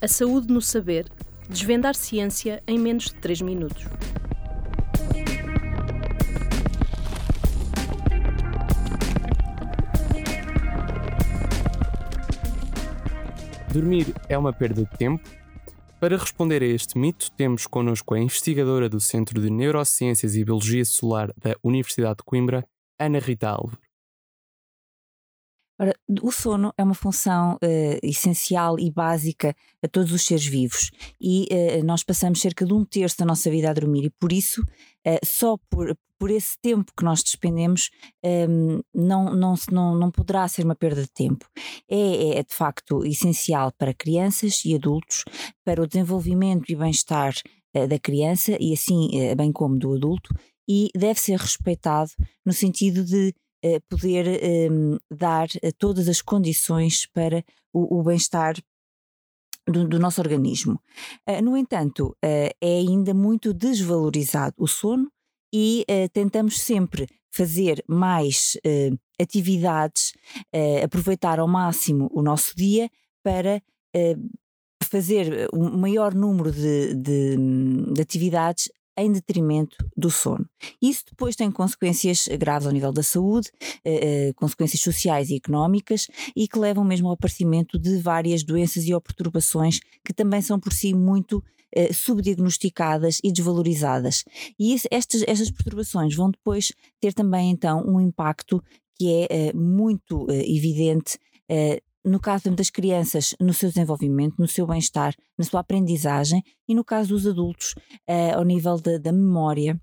A saúde no saber. Desvendar ciência em menos de 3 minutos. Dormir é uma perda de tempo? Para responder a este mito, temos connosco a investigadora do Centro de Neurociências e Biologia Solar da Universidade de Coimbra, Ana Rita Álvaro. Ora, o sono é uma função uh, essencial e básica a todos os seres vivos e uh, nós passamos cerca de um terço da nossa vida a dormir e por isso, uh, só por, por esse tempo que nós despendemos, um, ehm, não, não, não, não poderá ser uma perda de tempo. É, é de facto essencial para crianças e adultos, para o desenvolvimento e bem-estar da criança e assim, bem como do adulto, e deve ser respeitado no sentido de poder um, ehm, dar eh, todas as condições para o, o bem-estar do, do, nosso organismo. Uh, no entanto, é ainda muito desvalorizado o sono e tentamos sempre fazer mais atividades, aproveitar ao máximo o nosso dia para fazer um maior número de, de, de atividades em detrimento do sono. Isso depois tem consequências graves ao nível da saúde, eh, eh, consequências sociais e económicas e que levam mesmo ao aparecimento de várias doenças e ou perturbações que também são por si muito eh, subdiagnosticadas e desvalorizadas. E estas, estas perturbações vão depois ter também então um impacto que é eh, muito eh, evidente no caso das crianças, no seu desenvolvimento, no seu bem-estar, na sua aprendizagem, e no caso dos adultos, uh, ao nível de, da memória,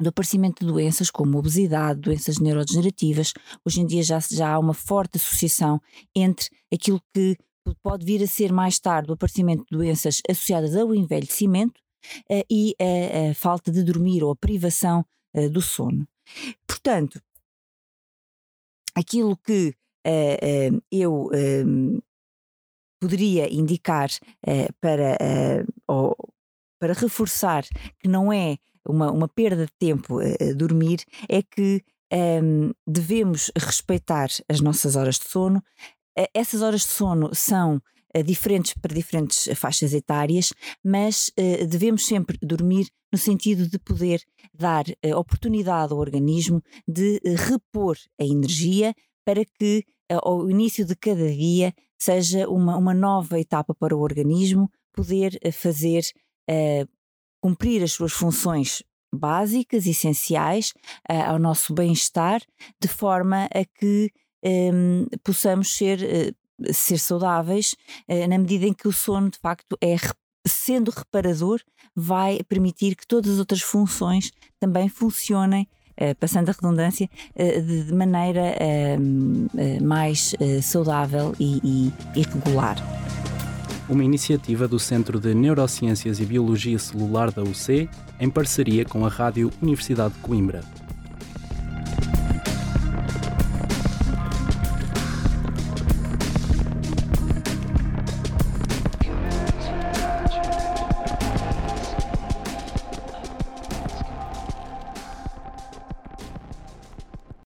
do aparecimento de doenças como obesidade, doenças neurodegenerativas. Hoje em dia já, já há uma forte associação entre aquilo que pode vir a ser mais tarde o aparecimento de doenças associadas ao envelhecimento uh, e a, a, falta de dormir ou a privação uh, do sono. Portanto, aquilo que uh, eu um, poderia indicar para, ou, para reforçar que não é uma, uma perda de tempo dormir, é que um, devemos respeitar as nossas horas de sono. essas horas de sono são diferentes para diferentes faixas etárias, mas uh, devemos sempre dormir no sentido de poder dar uh, oportunidade ao organismo de uh, repor a energia para que ao início de cada dia seja uma, uma nova etapa para o organismo poder eh, fazer uh, cumprir as suas funções básicas, essenciais uh, ao nosso bem-estar, de forma a que um, possamos ser, uh, ser saudáveis, na medida em que o sono de facto é sendo reparador, vai permitir que todas as outras funções também funcionem eh, passando a redundância, eh, de, maneira ehm, eh, mais saudável e, e regular. Uma iniciativa do Centro de Neurociências e Biologia Celular da UC, em parceria com a Rádio Universidade de Coimbra.